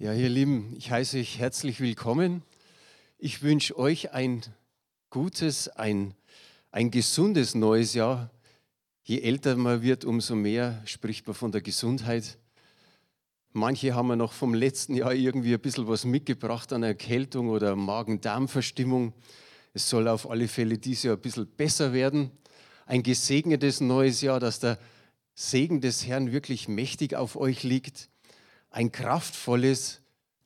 Ja, ihr Lieben, ich heiße euch herzlich willkommen. Ich wünsche euch ein gutes, ein, ein gesundes neues Jahr. Je älter man wird, umso mehr spricht man von der Gesundheit. Manche haben wir noch vom letzten Jahr irgendwie ein bisschen was mitgebracht an Erkältung oder Magen-Darm-Verstimmung. Es soll auf alle Fälle dieses Jahr ein bisschen besser werden. Ein gesegnetes neues Jahr, dass der Segen des Herrn wirklich mächtig auf euch liegt ein kraftvolles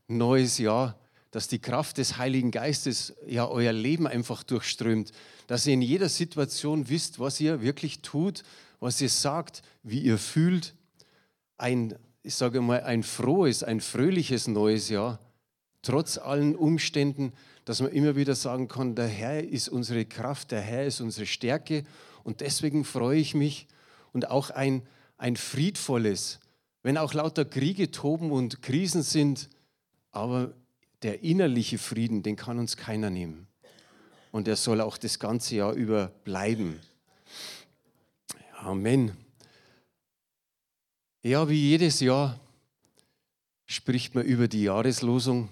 neues Jahr, dass die Kraft des Heiligen Geistes ja euer Leben einfach durchströmt, dass ihr in jeder Situation wisst, was ihr wirklich tut, was ihr sagt, wie ihr fühlt. Ein, ich sage mal, ein frohes, ein fröhliches neues Jahr, trotz allen Umständen, dass man immer wieder sagen kann, der Herr ist unsere Kraft, der Herr ist unsere Stärke und deswegen freue ich mich und auch ein, ein friedvolles, wenn auch lauter Kriege toben und Krisen sind, aber der innerliche Frieden, den kann uns keiner nehmen. Und er soll auch das ganze Jahr über bleiben. Amen. Ja, wie jedes Jahr spricht man über die Jahreslosung.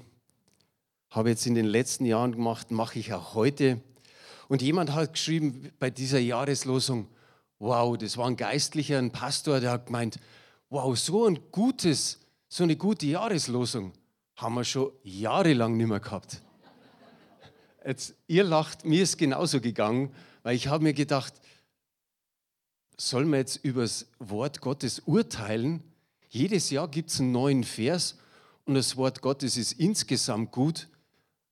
Habe jetzt in den letzten Jahren gemacht, mache ich auch heute. Und jemand hat geschrieben bei dieser Jahreslosung, wow, das war ein Geistlicher, ein Pastor, der hat gemeint, wow, so ein gutes, so eine gute Jahreslosung haben wir schon jahrelang nicht mehr gehabt. Jetzt, ihr lacht, mir ist genauso gegangen, weil ich habe mir gedacht, soll man jetzt über das Wort Gottes urteilen? Jedes Jahr gibt es einen neuen Vers und das Wort Gottes ist insgesamt gut.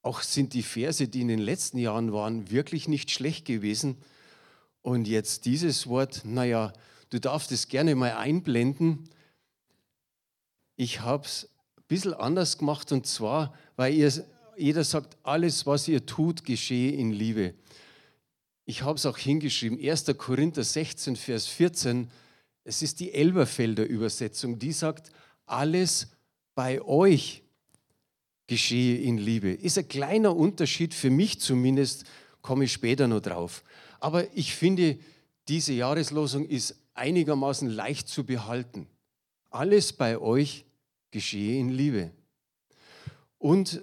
Auch sind die Verse, die in den letzten Jahren waren, wirklich nicht schlecht gewesen. Und jetzt dieses Wort, naja, Du darfst es gerne mal einblenden. Ich habe es ein bisschen anders gemacht und zwar, weil ihr, jeder sagt, alles, was ihr tut, geschehe in Liebe. Ich habe es auch hingeschrieben, 1. Korinther 16, Vers 14. Es ist die Elberfelder Übersetzung, die sagt, alles bei euch geschehe in Liebe. Ist ein kleiner Unterschied, für mich zumindest, komme ich später noch drauf. Aber ich finde, diese Jahreslosung ist einigermaßen leicht zu behalten. Alles bei euch geschehe in Liebe. Und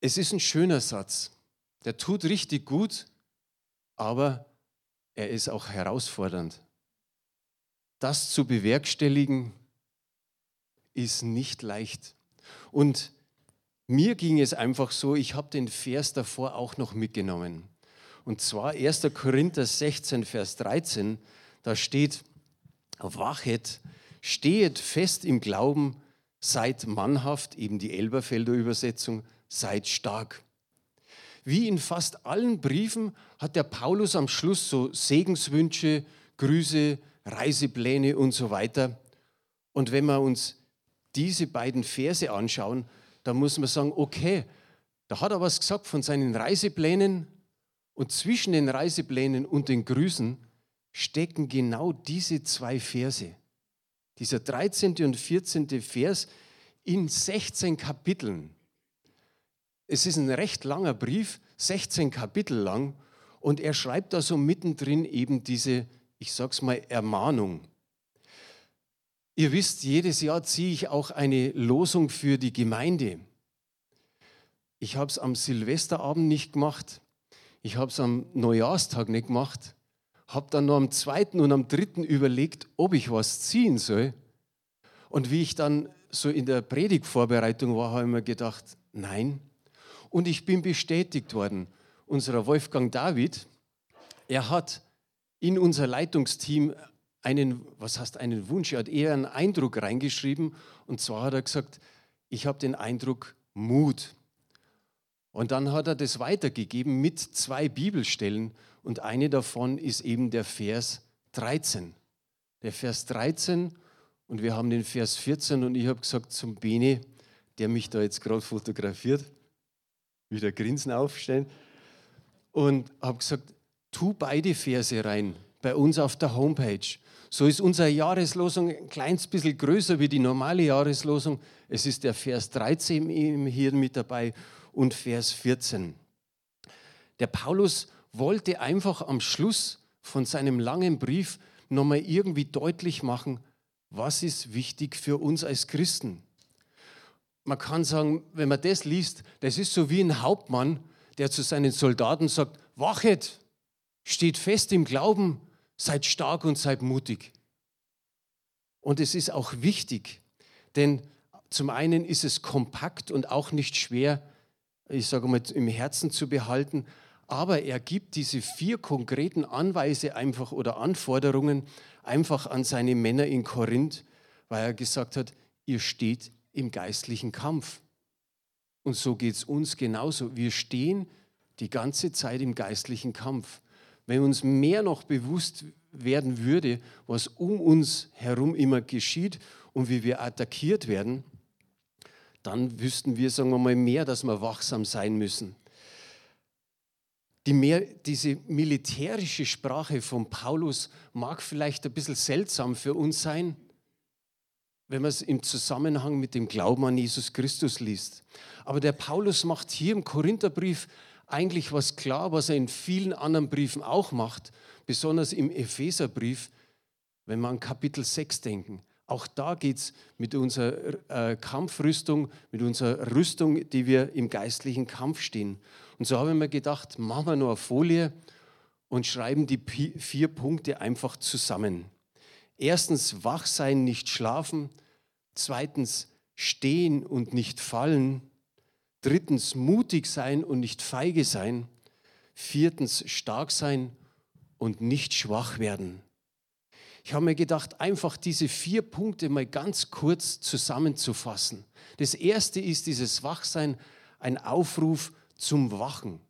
es ist ein schöner Satz. Der tut richtig gut, aber er ist auch herausfordernd. Das zu bewerkstelligen ist nicht leicht. Und mir ging es einfach so, ich habe den Vers davor auch noch mitgenommen. Und zwar 1. Korinther 16, Vers 13, da steht, wachet, stehet fest im Glauben, seid mannhaft, eben die Elberfelder Übersetzung, seid stark. Wie in fast allen Briefen hat der Paulus am Schluss so Segenswünsche, Grüße, Reisepläne und so weiter. Und wenn wir uns diese beiden Verse anschauen, dann muss man sagen, okay, da hat er was gesagt von seinen Reiseplänen und zwischen den Reiseplänen und den Grüßen stecken genau diese zwei Verse. Dieser 13. und 14. Vers in 16 Kapiteln. Es ist ein recht langer Brief, 16 Kapitel lang, und er schreibt da so mittendrin eben diese, ich sag's mal, Ermahnung. Ihr wisst, jedes Jahr ziehe ich auch eine Losung für die Gemeinde. Ich habe es am Silvesterabend nicht gemacht. Ich habe es am Neujahrstag nicht gemacht habe dann noch am zweiten und am dritten überlegt, ob ich was ziehen soll. Und wie ich dann so in der Predigtvorbereitung war, habe ich mir gedacht, nein. Und ich bin bestätigt worden. Unser Wolfgang David, er hat in unser Leitungsteam einen, was heißt einen Wunsch, er hat eher einen Eindruck reingeschrieben. Und zwar hat er gesagt, ich habe den Eindruck Mut. Und dann hat er das weitergegeben mit zwei Bibelstellen und eine davon ist eben der Vers 13. Der Vers 13 und wir haben den Vers 14 und ich habe gesagt zum Bene, der mich da jetzt gerade fotografiert, wieder Grinsen aufstellen und habe gesagt, tu beide Verse rein bei uns auf der Homepage. So ist unsere Jahreslosung ein kleines bisschen größer wie die normale Jahreslosung. Es ist der Vers 13 hier mit dabei und Vers 14. Der Paulus wollte einfach am Schluss von seinem langen Brief nochmal irgendwie deutlich machen, was ist wichtig für uns als Christen. man kann sagen, wenn man das liest, das ist so wie ein Hauptmann, der zu seinen Soldaten sagt, wachet, steht fest im Glauben, seid stark und seid mutig. Und es ist auch wichtig, denn zum einen ist es kompakt und auch nicht schwer, ich sage mal, im Herzen zu behalten, aber er gibt diese vier konkreten Anweise einfach oder Anforderungen einfach an seine Männer in Korinth, weil er gesagt hat, ihr steht im geistlichen Kampf. Und so geht es uns genauso. Wir stehen die ganze Zeit im geistlichen Kampf. Wenn uns mehr noch bewusst werden würde, was um uns herum immer geschieht und wie wir attackiert werden, dann wüssten wir, sagen wir mal, mehr, dass wir wachsam sein müssen. Die mehr, diese militärische Sprache von Paulus mag vielleicht ein bisschen seltsam für uns sein, wenn man es im Zusammenhang mit dem Glauben an Jesus Christus liest. Aber der Paulus macht hier im Korintherbrief eigentlich was klar, was er in vielen anderen Briefen auch macht, besonders im Epheserbrief, wenn wir an Kapitel 6 denken. Auch da geht es mit unserer äh, Kampfrüstung, mit unserer Rüstung, die wir im geistlichen Kampf stehen. Und so habe ich mir gedacht, machen wir nur eine Folie und schreiben die vier Punkte einfach zusammen. Erstens, wach sein, nicht schlafen. Zweitens, stehen und nicht fallen. Drittens, mutig sein und nicht feige sein. Viertens, stark sein und nicht schwach werden. Ich habe mir gedacht, einfach diese vier Punkte mal ganz kurz zusammenzufassen. Das erste ist dieses Wachsein, ein Aufruf zum Wachen.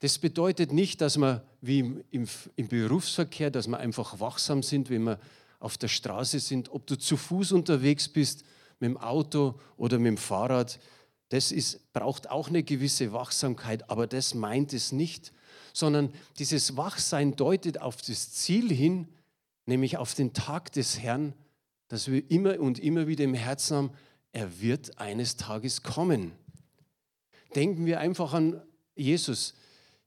Das bedeutet nicht, dass wir wie im, im, im, Berufsverkehr, dass wir einfach wachsam sind, wenn wir auf der Straße sind, ob du zu Fuß unterwegs bist, mit dem Auto oder mit dem Fahrrad. Das ist, braucht auch eine gewisse Wachsamkeit, aber das meint es nicht, sondern dieses Wachsein deutet auf das Ziel hin, nämlich auf den Tag des Herrn, dass wir immer und immer wieder im Herzen haben, er wird eines Tages kommen. Denken wir einfach an Jesus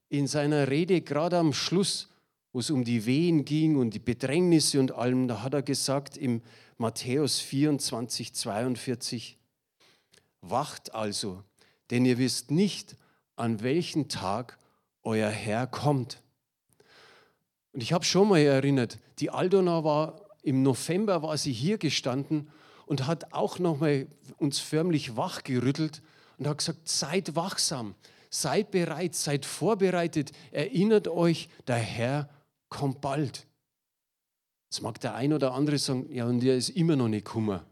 in seiner Rede, gerade am Schluss, wo es um die Wehen ging und die Bedrängnisse und allem, da hat er gesagt im Matthäus 24, 42, Wacht also, denn ihr wisst nicht, an welchen Tag euer Herr kommt. Und ich habe schon mal erinnert, die Aldona war im November war sie hier gestanden und hat auch noch mal uns förmlich wachgerüttelt und hat gesagt: Seid wachsam, seid bereit, seid vorbereitet. Erinnert euch, der Herr kommt bald. Jetzt mag der ein oder andere sagen: Ja, und der ist immer noch nicht Kummer.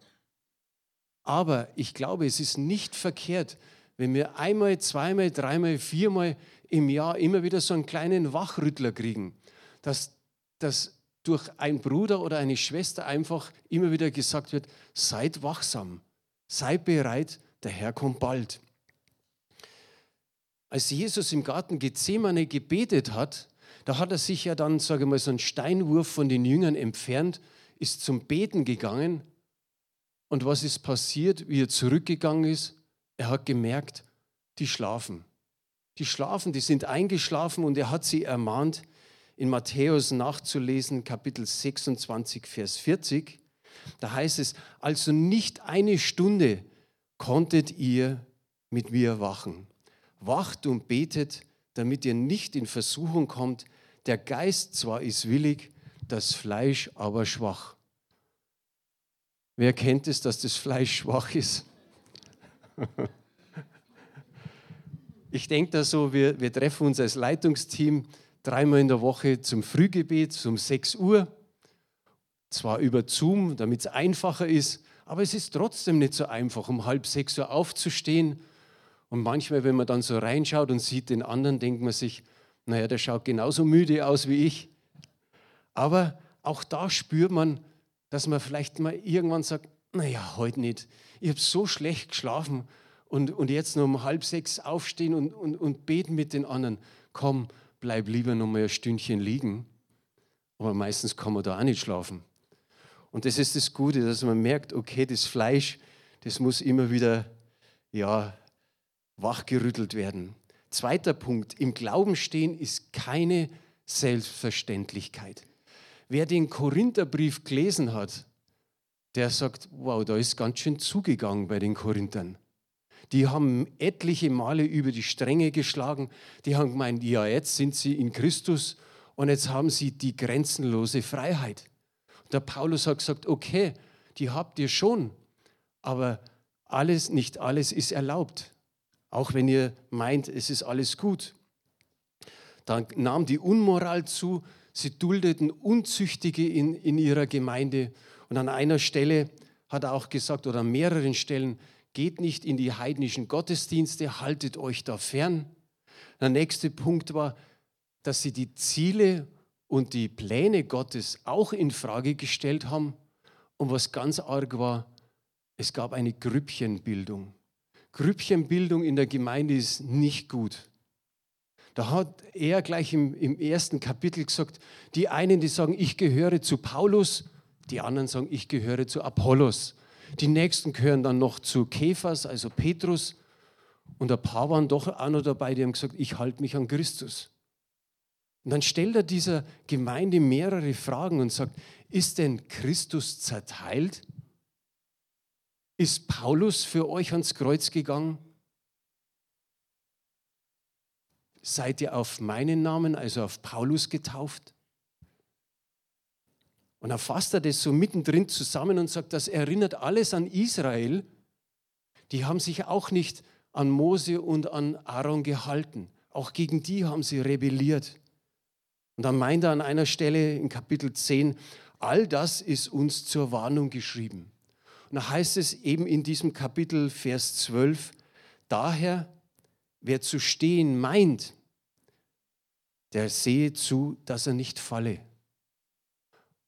Aber ich glaube, es ist nicht verkehrt, wenn wir einmal, zweimal, dreimal, viermal im Jahr immer wieder so einen kleinen Wachrüttler kriegen dass, dass durch einen Bruder oder eine Schwester einfach immer wieder gesagt wird, seid wachsam, seid bereit, der Herr kommt bald. Als Jesus im Garten Gethsemane gebetet hat, da hat er sich ja dann, sage ich mal, so einen Steinwurf von den Jüngern entfernt, ist zum Beten gegangen. Und was ist passiert, wie er zurückgegangen ist? Er hat gemerkt, die schlafen. Die schlafen, die sind eingeschlafen und er hat sie ermahnt, in Matthäus nachzulesen, Kapitel 26, Vers 40. Da heißt es, also nicht eine Stunde konntet ihr mit mir wachen. Wacht und betet, damit ihr nicht in Versuchung kommt. Der Geist zwar ist willig, das Fleisch aber schwach. Wer kennt es, dass das Fleisch schwach ist? Ich denke da so, wir, wir treffen uns als Leitungsteam dreimal in der Woche zum Frühgebet um 6 Uhr. Zwar über Zoom, damit es einfacher ist, aber es ist trotzdem nicht so einfach, um halb sechs Uhr aufzustehen. Und manchmal, wenn man dann so reinschaut und sieht den anderen, denkt man sich, naja, der schaut genauso müde aus wie ich. Aber auch da spürt man, dass man vielleicht mal irgendwann sagt, naja, heute nicht. Ich habe so schlecht geschlafen und, und jetzt nur um halb sechs aufstehen und, und, und beten mit den anderen. Komm, bleib lieber noch mal ein Stündchen liegen. Aber meistens kann man da auch nicht schlafen. Und das ist das Gute, dass man merkt, okay, das Fleisch, das muss immer wieder ja, wachgerüttelt werden. Zweiter Punkt, im Glauben stehen ist keine Selbstverständlichkeit. Wer den Korintherbrief gelesen hat, der sagt, wow, da ist ganz schön zugegangen bei den Korinthern. Die haben etliche Male über die Stränge geschlagen. Die haben gemeint, ja, jetzt sind sie in Christus und jetzt haben sie die grenzenlose Freiheit. Der Paulus hat gesagt, okay, die habt ihr schon, aber alles, nicht alles ist erlaubt. Auch wenn ihr meint, es ist alles gut. Dann nahm die Unmoral zu, sie duldeten Unzüchtige in, in ihrer Gemeinde. Und an einer Stelle hat er auch gesagt, oder an mehreren Stellen, geht nicht in die heidnischen Gottesdienste, haltet euch da fern. Der nächste Punkt war, dass sie die Ziele und die Pläne Gottes auch in Frage gestellt haben. Und was ganz arg war, es gab eine Grüppchenbildung. Grüppchenbildung in der Gemeinde ist nicht gut. Da hat er gleich im, im ersten Kapitel gesagt, die einen, die sagen, ich gehöre zu Paulus, die anderen sagen, ich gehöre zu Apollos. Die nächsten gehören dann noch zu Kephas, also Petrus. Und ein paar waren doch auch noch dabei, die haben gesagt, ich halte mich an Christus. Und dann stellt er dieser Gemeinde mehrere Fragen und sagt, ist denn Christus zerteilt? Ist Paulus für euch ans Kreuz gegangen? Seid ihr auf meinen Namen, also auf Paulus getauft? Und dann fasst er das so mittendrin zusammen und sagt, das erinnert alles an Israel. Die haben sich auch nicht an Mose und an Aaron gehalten. Auch gegen die haben sie rebelliert. Und dann meint er an einer Stelle in Kapitel 10, all das ist uns zur Warnung geschrieben. Und da heißt es eben in diesem Kapitel, Vers 12, daher, wer zu stehen meint, der sehe zu, dass er nicht falle.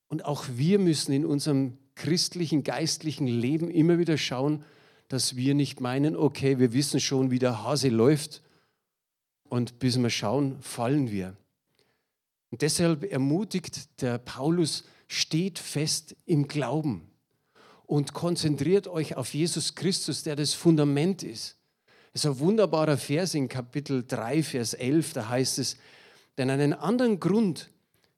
Und auch wir müssen in unserem christlichen, geistlichen Leben immer wieder schauen, dass wir nicht meinen, okay, wir wissen schon, wie der Hase läuft und bis wir schauen, fallen wir. Und deshalb ermutigt der Paulus, steht fest im Glauben und konzentriert euch auf Jesus Christus, der das Fundament ist. Es ist ein wunderbarer Vers in Kapitel 3, Vers 11, da heißt es, denn einen anderen Grund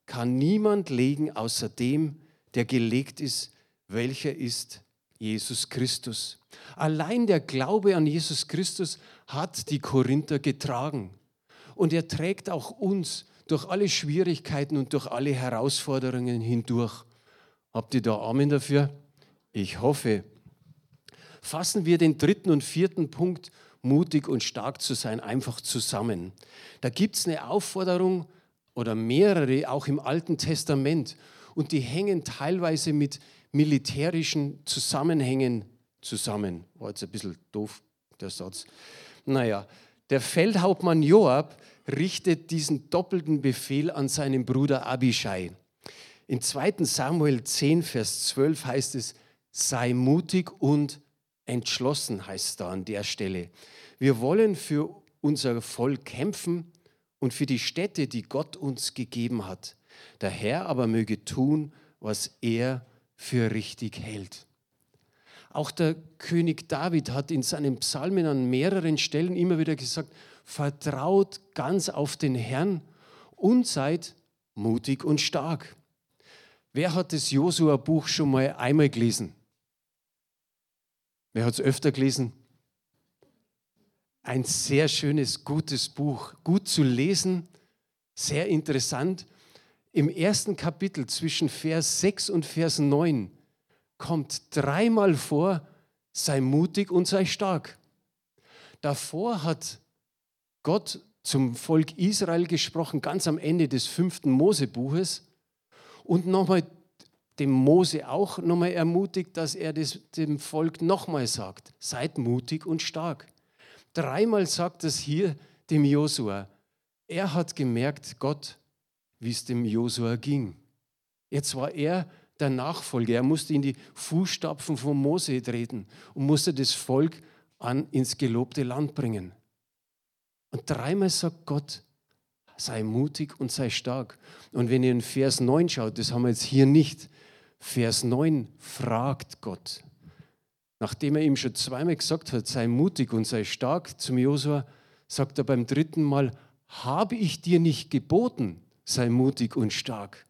kann niemand legen außer dem, der gelegt ist, welcher ist Jesus Christus. Allein der Glaube an Jesus Christus hat die Korinther getragen. Und er trägt auch uns durch alle Schwierigkeiten und durch alle Herausforderungen hindurch. Habt ihr da Amen dafür? Ich hoffe. Fassen wir den dritten und vierten Punkt, mutig und stark zu sein, einfach zusammen. Da gibt es eine Aufforderung oder mehrere, auch im Alten Testament. Und die hängen teilweise mit militärischen Zusammenhängen zusammen. War jetzt ein bisschen doof, der Satz. Naja, der Feldhauptmann Joab richtet diesen doppelten Befehl an seinen Bruder Abishai. In 2 Samuel 10, Vers 12 heißt es, sei mutig und entschlossen, heißt es da an der Stelle. Wir wollen für unser Volk kämpfen und für die Städte, die Gott uns gegeben hat. Der Herr aber möge tun, was er für richtig hält. Auch der König David hat in seinen Psalmen an mehreren Stellen immer wieder gesagt, vertraut ganz auf den Herrn und seid mutig und stark. Wer hat das Josua-Buch schon mal einmal gelesen? Wer hat es öfter gelesen? Ein sehr schönes, gutes Buch, gut zu lesen, sehr interessant. Im ersten Kapitel zwischen Vers 6 und Vers 9 kommt dreimal vor, sei mutig und sei stark. Davor hat Gott zum Volk Israel gesprochen, ganz am Ende des fünften Mosebuches und nochmal dem Mose auch nochmal ermutigt, dass er das dem Volk nochmal sagt, seid mutig und stark. Dreimal sagt es hier dem Josua. Er hat gemerkt, Gott, wie es dem Josua ging. Jetzt war er der Nachfolger. Er musste in die Fußstapfen von Mose treten und musste das Volk an, ins gelobte Land bringen. Und dreimal sagt Gott, sei mutig und sei stark. Und wenn ihr in Vers 9 schaut, das haben wir jetzt hier nicht, Vers 9 fragt Gott. Nachdem er ihm schon zweimal gesagt hat, sei mutig und sei stark zum Josua, sagt er beim dritten Mal, habe ich dir nicht geboten, sei mutig und stark.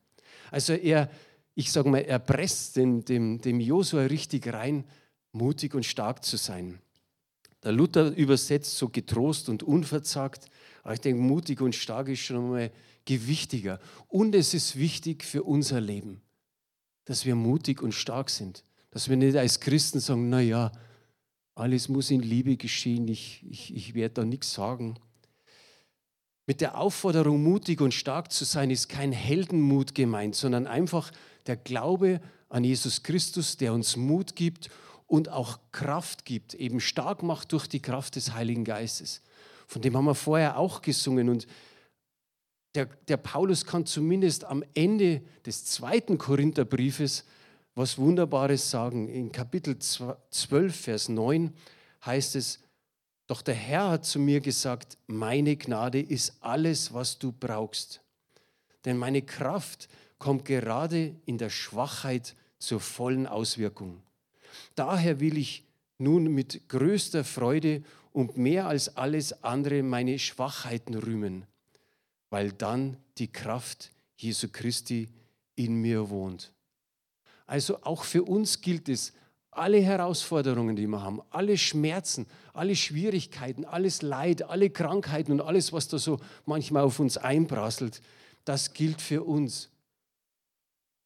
Also er, ich sage mal, er presst dem, dem, dem Josua richtig rein, mutig und stark zu sein. Der Luther übersetzt so getrost und unverzagt, aber ich denke, mutig und stark ist schon einmal gewichtiger. Und es ist wichtig für unser Leben, dass wir mutig und stark sind. Dass wir nicht als Christen sagen, naja, alles muss in Liebe geschehen, ich, ich, ich werde da nichts sagen. Mit der Aufforderung, mutig und stark zu sein, ist kein Heldenmut gemeint, sondern einfach der Glaube an Jesus Christus, der uns Mut gibt und auch Kraft gibt, eben stark macht durch die Kraft des Heiligen Geistes. Von dem haben wir vorher auch gesungen. Und der, der Paulus kann zumindest am Ende des zweiten Korintherbriefes was Wunderbares sagen. In Kapitel 12, Vers 9 heißt es, doch der Herr hat zu mir gesagt, meine Gnade ist alles, was du brauchst. Denn meine Kraft kommt gerade in der Schwachheit zur vollen Auswirkung. Daher will ich nun mit größter Freude und mehr als alles andere meine Schwachheiten rühmen, weil dann die Kraft Jesu Christi in mir wohnt. Also auch für uns gilt es, alle Herausforderungen, die wir haben, alle Schmerzen, alle Schwierigkeiten, alles Leid, alle Krankheiten und alles, was da so manchmal auf uns einprasselt, das gilt für uns.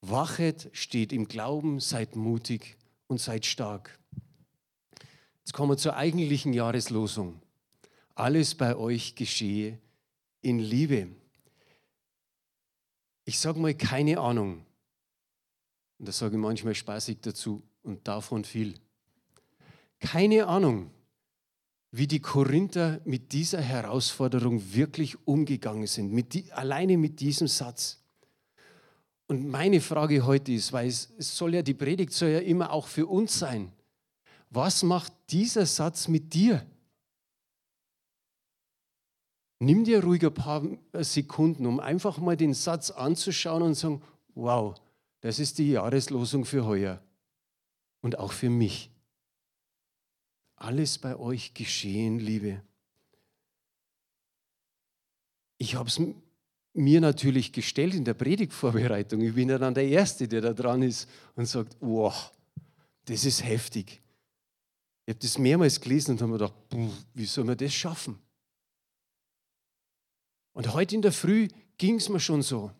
Wachet, steht im Glauben, seid mutig und seid stark. Jetzt kommen wir zur eigentlichen Jahreslosung. Alles bei euch geschehe in Liebe. Ich sage mal keine Ahnung. Und das sage ich manchmal spaßig dazu und davon viel. Keine Ahnung, wie die Korinther mit dieser Herausforderung wirklich umgegangen sind, mit die, alleine mit diesem Satz. Und meine Frage heute ist, weil es, soll ja, die Predigt soll ja immer auch für uns sein. Was macht dieser Satz mit dir? Nimm dir ruhig ein paar Sekunden, um einfach mal den Satz anzuschauen und zu sagen, wow, das ist die Jahreslosung für heuer und auch für mich. Alles bei euch geschehen, Liebe. Ich habe es mir natürlich gestellt in der Predigtvorbereitung. Ich bin ja dann der Erste, der da dran ist und sagt, wow, das ist heftig. Ich habe das mehrmals gelesen und habe mir gedacht, wie soll man das schaffen? Und heute in der Früh ging es mir schon so.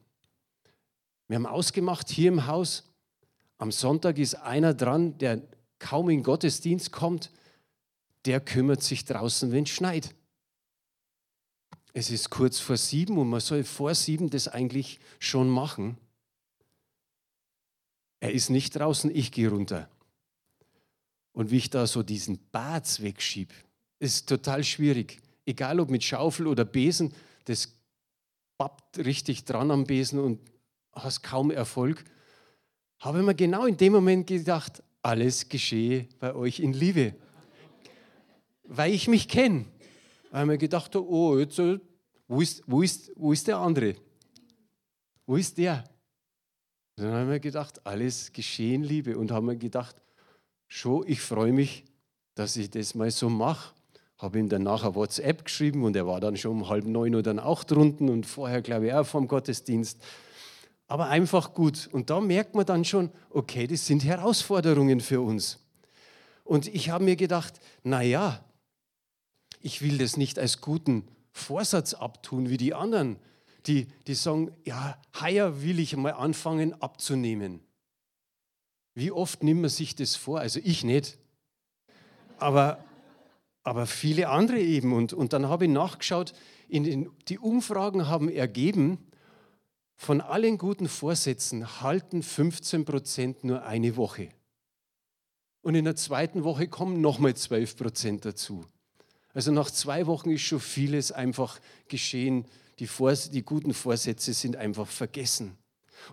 Wir haben ausgemacht hier im Haus, am Sonntag ist einer dran, der kaum in Gottesdienst kommt, der kümmert sich draußen, wenn es schneit. Es ist kurz vor sieben und man soll vor sieben das eigentlich schon machen. Er ist nicht draußen, ich gehe runter. Und wie ich da so diesen Bad wegschiebe, ist total schwierig. Egal ob mit Schaufel oder Besen, das pappt richtig dran am Besen und hast kaum Erfolg, habe mir genau in dem Moment gedacht, alles geschehe bei euch in Liebe. Weil ich mich kenne. Weil ich mir gedacht oh, jetzt, wo, ist, wo, ist, wo ist der andere? Wo ist der? Dann habe ich mir gedacht, alles geschehe in Liebe. Und habe mir gedacht, schon, ich freue mich, dass ich das mal so mache. Habe ihm dann nachher WhatsApp geschrieben und er war dann schon um halb neun Uhr dann auch drunten und vorher, glaube ich, auch vom Gottesdienst aber einfach gut. Und da merkt man dann schon, okay, das sind Herausforderungen für uns. Und ich habe mir gedacht, naja, ich will das nicht als guten Vorsatz abtun wie die anderen, die, die sagen, ja, heuer will ich mal anfangen abzunehmen. Wie oft nimmt man sich das vor? Also ich nicht. Aber, aber viele andere eben. Und, und dann habe ich nachgeschaut, in den, die Umfragen haben ergeben, von allen guten Vorsätzen halten 15 Prozent nur eine Woche. Und in der zweiten Woche kommen nochmal 12 Prozent dazu. Also nach zwei Wochen ist schon vieles einfach geschehen. Die, Vors die guten Vorsätze sind einfach vergessen.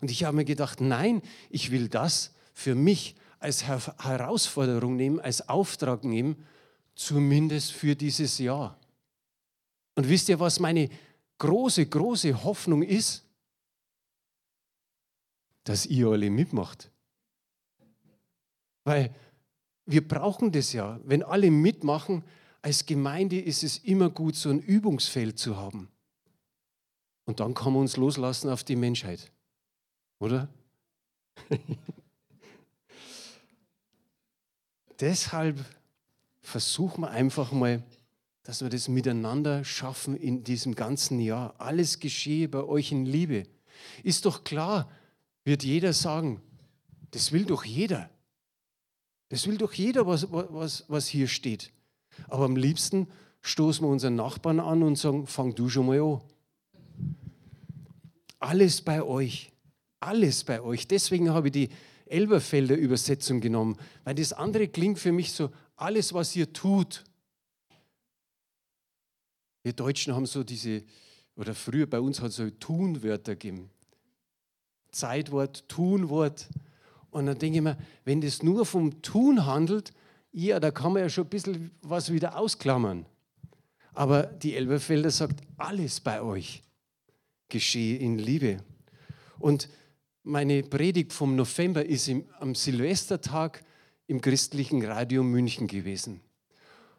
Und ich habe mir gedacht, nein, ich will das für mich als Herausforderung nehmen, als Auftrag nehmen, zumindest für dieses Jahr. Und wisst ihr, was meine große, große Hoffnung ist? dass ihr alle mitmacht. Weil wir brauchen das ja. Wenn alle mitmachen, als Gemeinde ist es immer gut, so ein Übungsfeld zu haben. Und dann kann man uns loslassen auf die Menschheit. Oder? Deshalb versuchen wir einfach mal, dass wir das miteinander schaffen in diesem ganzen Jahr. Alles geschehe bei euch in Liebe. Ist doch klar, wird jeder sagen, das will doch jeder. Das will doch jeder, was, was, was hier steht. Aber am liebsten stoßen wir unseren Nachbarn an und sagen, fang du schon mal an. Alles bei euch. Alles bei euch. Deswegen habe ich die Elberfelder Übersetzung genommen, weil das andere klingt für mich so, alles, was ihr tut. Wir Deutschen haben so diese, oder früher bei uns hat es so Tunwörter gegeben. Zeitwort, Tunwort. Und dann denke ich mir, wenn das nur vom Tun handelt, ja, da kann man ja schon ein bisschen was wieder ausklammern. Aber die Elberfelder sagt, alles bei euch geschehe in Liebe. Und meine Predigt vom November ist im, am Silvestertag im christlichen Radio München gewesen.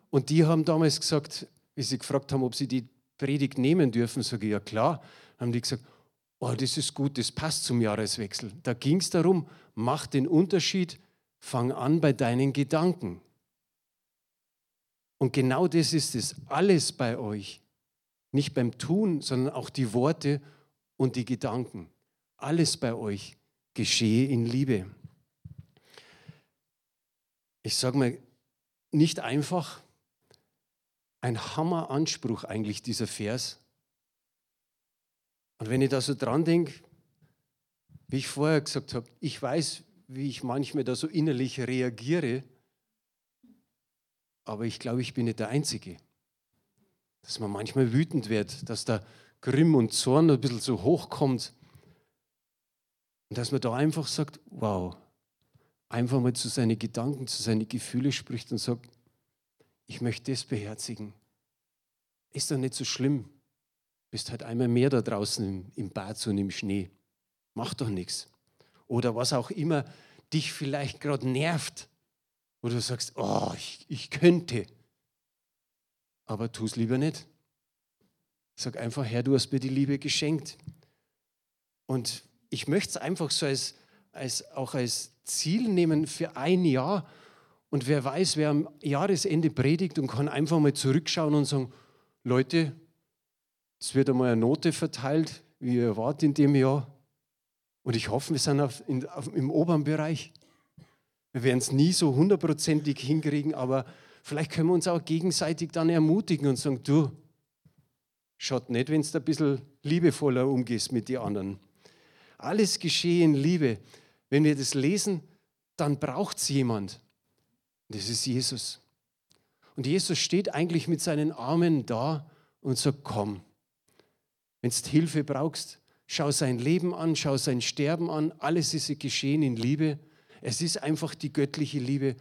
Und die haben damals gesagt, wie sie gefragt haben, ob sie die Predigt nehmen dürfen, sage ich, ja klar. Haben die gesagt, oh, das ist gut, das passt zum Jahreswechsel. Da ging es darum, mach den Unterschied, fang an bei deinen Gedanken. Und genau das ist es, alles bei euch. Nicht beim Tun, sondern auch die Worte und die Gedanken. Alles bei euch geschehe in Liebe. Ich sage mal, nicht einfach, ein Hammeranspruch eigentlich dieser Vers. Und wenn ich da so dran denke, wie ich vorher gesagt habe, ich weiß, wie ich manchmal da so innerlich reagiere, aber ich glaube, ich bin nicht der Einzige. Dass man manchmal wütend wird, dass da Grimm und Zorn ein bisschen so hochkommt. Und dass man da einfach sagt, wow, einfach mal zu seinen Gedanken, zu seinen Gefühlen spricht und sagt, ich möchte das beherzigen. Ist doch nicht so schlimm. Bist halt einmal mehr da draußen im Bad und im Schnee. Macht doch nichts. Oder was auch immer dich vielleicht gerade nervt. Wo du sagst, oh, ich, ich könnte. Aber tu es lieber nicht. Sag einfach, Herr, du hast mir die Liebe geschenkt. Und ich möchte es einfach so als, als, auch als Ziel nehmen für ein Jahr. Und wer weiß, wer am Jahresende predigt und kann einfach mal zurückschauen und sagen, Leute, es wird einmal eine Note verteilt, wie ihr wart in dem Jahr. Und ich hoffe, wir sind auf, in, auf, im oberen Bereich. Wir werden es nie so hundertprozentig hinkriegen, aber vielleicht können wir uns auch gegenseitig dann ermutigen und sagen, du, schaut nicht, wenn du ein bisschen liebevoller umgehst mit den anderen. Alles geschehe in Liebe. Wenn wir das lesen, dann braucht es jemand. Das ist Jesus. Und Jesus steht eigentlich mit seinen Armen da und sagt, komm, wenn du Hilfe brauchst, schau sein Leben an, schau sein Sterben an, alles ist geschehen in Liebe. Es ist einfach die göttliche Liebe.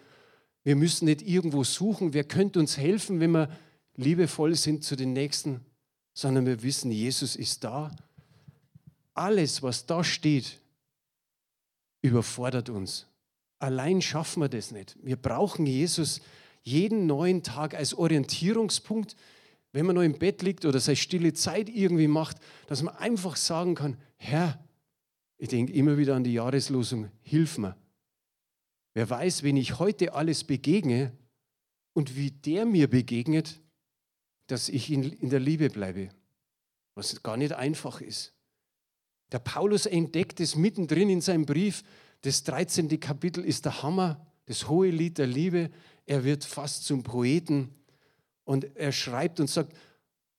Wir müssen nicht irgendwo suchen, wer könnte uns helfen, wenn wir liebevoll sind zu den Nächsten, sondern wir wissen, Jesus ist da. Alles, was da steht, überfordert uns. Allein schaffen wir das nicht. Wir brauchen Jesus jeden neuen Tag als Orientierungspunkt, wenn man noch im Bett liegt oder seine stille Zeit irgendwie macht, dass man einfach sagen kann, Herr, ich denke immer wieder an die Jahreslosung, hilf mir. Wer weiß, wenn ich heute alles begegne und wie der mir begegnet, dass ich in der Liebe bleibe, was gar nicht einfach ist. Der Paulus entdeckt es mittendrin in seinem Brief. Das 13. Kapitel ist der Hammer, das hohe Lied der Liebe. Er wird fast zum Poeten und er schreibt und sagt,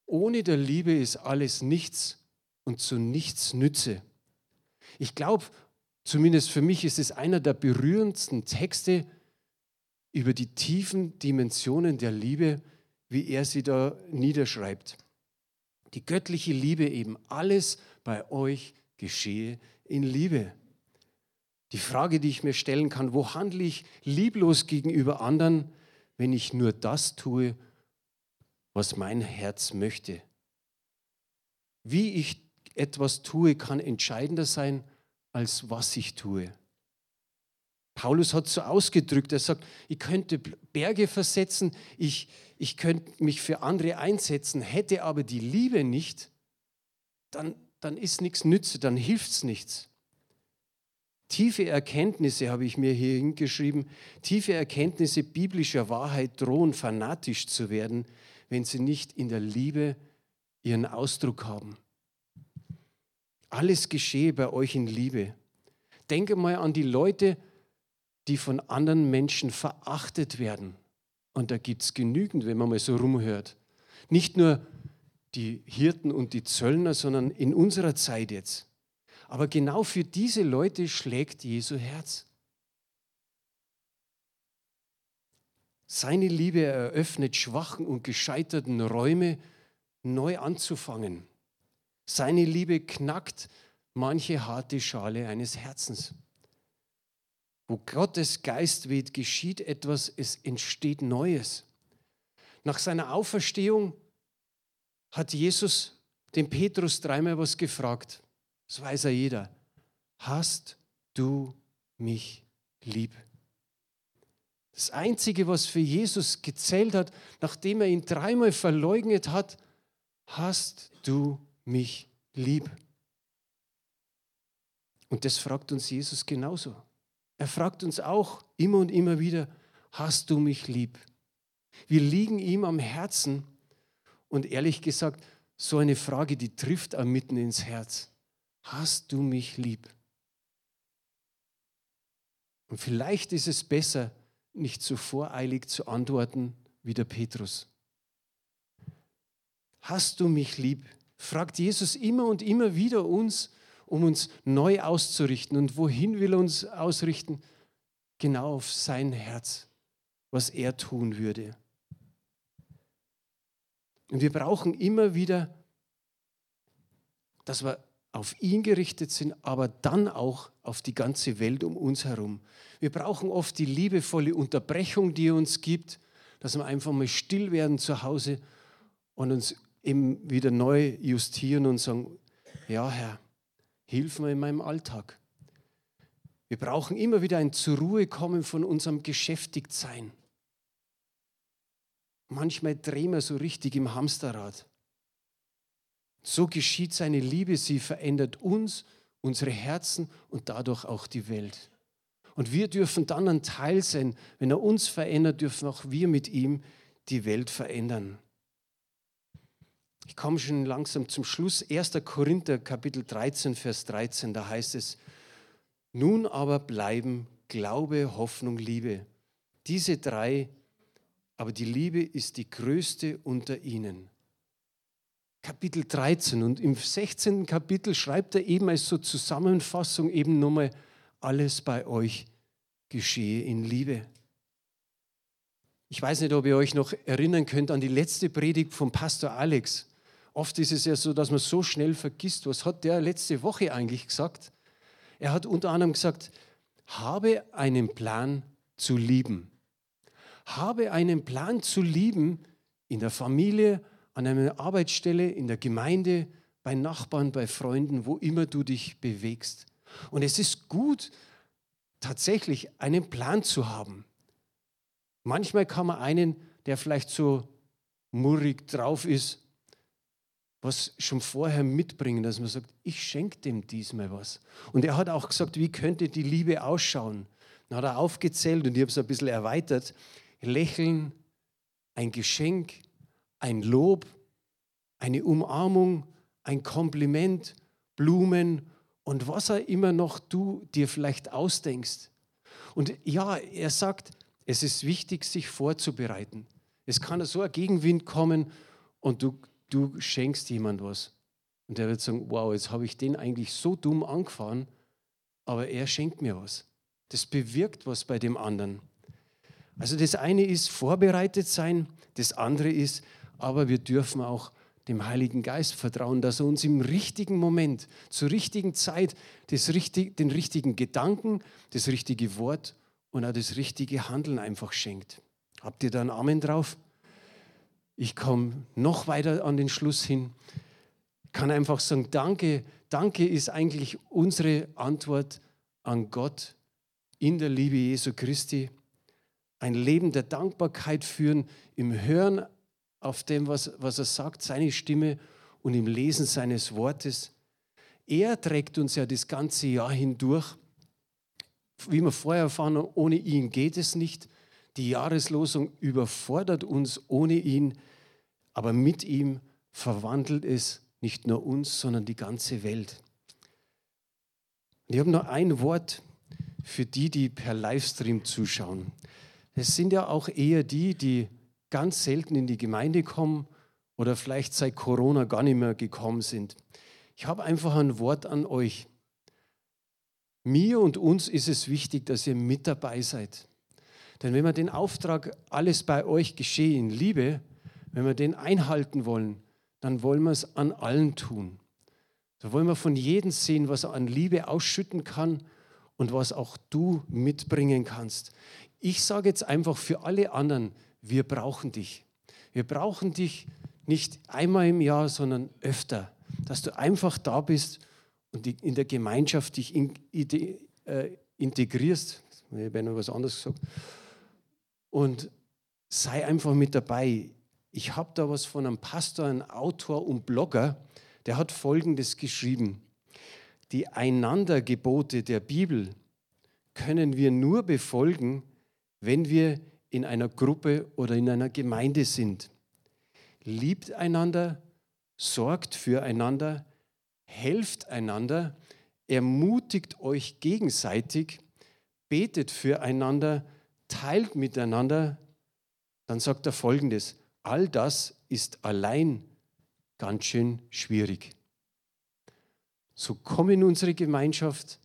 ohne der Liebe ist alles nichts und zu nichts nütze. Ich glaube, Zumindest für mich ist es einer der berührendsten Texte über die tiefen Dimensionen der Liebe, wie er sie da niederschreibt. Die göttliche Liebe eben, alles bei euch geschehe in Liebe. Die Frage, die ich mir stellen kann, wo handle ich lieblos gegenüber anderen, wenn ich nur das tue, was mein Herz möchte? Wie ich etwas tue, kann entscheidender sein als was ich tue. Paulus hat so ausgedrückt, er sagt, ich könnte Berge versetzen, ich, ich könnte mich für andere einsetzen, hätte aber die Liebe nicht, dann, dann ist nichts nütze, dann hilft es nichts. Tiefe Erkenntnisse, habe ich mir hier hingeschrieben, tiefe Erkenntnisse biblischer Wahrheit drohen fanatisch zu werden, wenn sie nicht in der Liebe ihren Ausdruck haben. Alles geschehe bei euch in Liebe. Denke mal an die Leute, die von anderen Menschen verachtet werden. Und da gibt es genügend, wenn man mal so rumhört. Nicht nur die Hirten und die Zöllner, sondern in unserer Zeit jetzt. Aber genau für diese Leute schlägt Jesu Herz. Seine Liebe eröffnet schwachen und gescheiterten Räume, neu anzufangen. Seine Liebe knackt manche harte Schale eines Herzens. Wo Gottes Geist weht, geschieht etwas, es entsteht Neues. Nach seiner Auferstehung hat Jesus den Petrus dreimal was gefragt. Das weiß ja jeder. Hast du mich lieb? Das Einzige, was für Jesus gezählt hat, nachdem er ihn dreimal verleugnet hat, hast du mich lieb? Und das fragt uns Jesus genauso. Er fragt uns auch immer und immer wieder, hast du mich lieb? Wir liegen ihm am Herzen und ehrlich gesagt, so eine Frage, die trifft er mitten ins Herz. Hast du mich lieb? Und vielleicht ist es besser, nicht so voreilig zu antworten wie der Petrus. Hast du mich lieb? Fragt Jesus immer und immer wieder uns, um uns neu auszurichten. Und wohin will er uns ausrichten? Genau auf sein Herz, was er tun würde. Und wir brauchen immer wieder, dass wir auf ihn gerichtet sind, aber dann auch auf die ganze Welt um uns herum. Wir brauchen oft die liebevolle Unterbrechung, die er uns gibt, dass wir einfach mal still werden zu Hause und uns eben wieder neu justieren und sagen, ja Herr, hilf mir in meinem Alltag. Wir brauchen immer wieder ein zur Ruhe kommen von unserem Geschäftigtsein. Manchmal drehen wir so richtig im Hamsterrad. So geschieht seine Liebe, sie verändert uns, unsere Herzen und dadurch auch die Welt. Und wir dürfen dann ein Teil sein. Wenn er uns verändert, dürfen auch wir mit ihm die Welt verändern. Ich komme schon langsam zum Schluss. 1. Korinther Kapitel 13, Vers 13, da heißt es, nun aber bleiben Glaube, Hoffnung, Liebe. Diese drei, aber die Liebe ist die größte unter ihnen. Kapitel 13 und im 16. Kapitel schreibt er eben als so Zusammenfassung eben nochmal, alles bei euch geschehe in Liebe. Ich weiß nicht, ob ihr euch noch erinnern könnt an die letzte Predigt von Pastor Alex. Oft ist es ja so, dass man so schnell vergisst, was hat der letzte Woche eigentlich gesagt? Er hat unter anderem gesagt, habe einen Plan zu lieben. Habe einen Plan zu lieben in der Familie, an einer Arbeitsstelle, in der Gemeinde, bei Nachbarn, bei Freunden, wo immer du dich bewegst. Und es ist gut, tatsächlich einen Plan zu haben. Manchmal kann man einen, der vielleicht so murrig drauf ist, was schon vorher mitbringen, dass man sagt, ich schenke dem diesmal was. Und er hat auch gesagt, wie könnte die Liebe ausschauen? Dann hat er aufgezählt und ich habe es ein bisschen erweitert. Lächeln, ein Geschenk, ein Lob, eine Umarmung, ein Kompliment, Blumen und was auch immer noch du dir vielleicht ausdenkst. Und ja, er sagt, es ist wichtig, sich vorzubereiten. Es kann so ein Gegenwind kommen und du, du schenkst jemand was. Und der wird sagen, wow, jetzt habe ich den eigentlich so dumm angefahren, aber er schenkt mir was. Das bewirkt was bei dem anderen. Also das eine ist vorbereitet sein, das andere ist, aber wir dürfen auch dem Heiligen Geist vertrauen, dass er uns im richtigen Moment, zur richtigen Zeit richtig, den richtigen Gedanken, das richtige Wort und auch das richtige Handeln einfach schenkt. Habt ihr da einen Amen drauf? Ich komme noch weiter an den Schluss hin. Kann einfach sagen, danke, danke ist eigentlich unsere Antwort an Gott in der Liebe Jesu Christi. Ein Leben der Dankbarkeit führen, im Hören auf dem, was, was er sagt, seine Stimme und im Lesen seines Wortes. Er trägt uns ja das ganze Jahr hindurch wie wir vorher erfahren, ohne ihn geht es nicht. Die Jahreslosung überfordert uns ohne ihn, aber mit ihm verwandelt es nicht nur uns, sondern die ganze Welt. Und ich habe noch ein Wort für die, die per Livestream zuschauen. Es sind ja auch eher die, die ganz selten in die Gemeinde kommen oder vielleicht seit Corona gar nicht mehr gekommen sind. Ich habe einfach ein Wort an euch. Mir und uns ist es wichtig, dass ihr mit dabei seid. Denn wenn wir den Auftrag, alles bei euch geschehen, Liebe, wenn wir den einhalten wollen, dann wollen wir es an allen tun. Da wollen wir von jedem sehen, was er an Liebe ausschütten kann und was auch du mitbringen kannst. Ich sage jetzt einfach für alle anderen, wir brauchen dich. Wir brauchen dich nicht einmal im Jahr, sondern öfter, dass du einfach da bist und in der Gemeinschaft dich äh, integrierst. Ich habe noch was anderes gesagt. Und sei einfach mit dabei. Ich habe da was von einem Pastor, einem Autor und Blogger, der hat Folgendes geschrieben. Die Einandergebote der Bibel können wir nur befolgen, wenn wir in einer Gruppe oder in einer Gemeinde sind. Liebt einander, sorgt füreinander, helft einander, ermutigt euch gegenseitig, betet füreinander, teilt miteinander. Dann sagt er folgendes, all das ist allein ganz schön schwierig. So komm in unsere Gemeinschaft,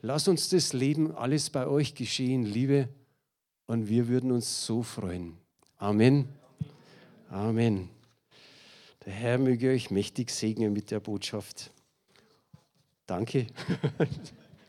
lass uns das Leben alles bei euch geschehen, Liebe, und wir würden uns so freuen. Amen. Amen. Der Herr möge euch mächtig segnen mit der Botschaft. Danke.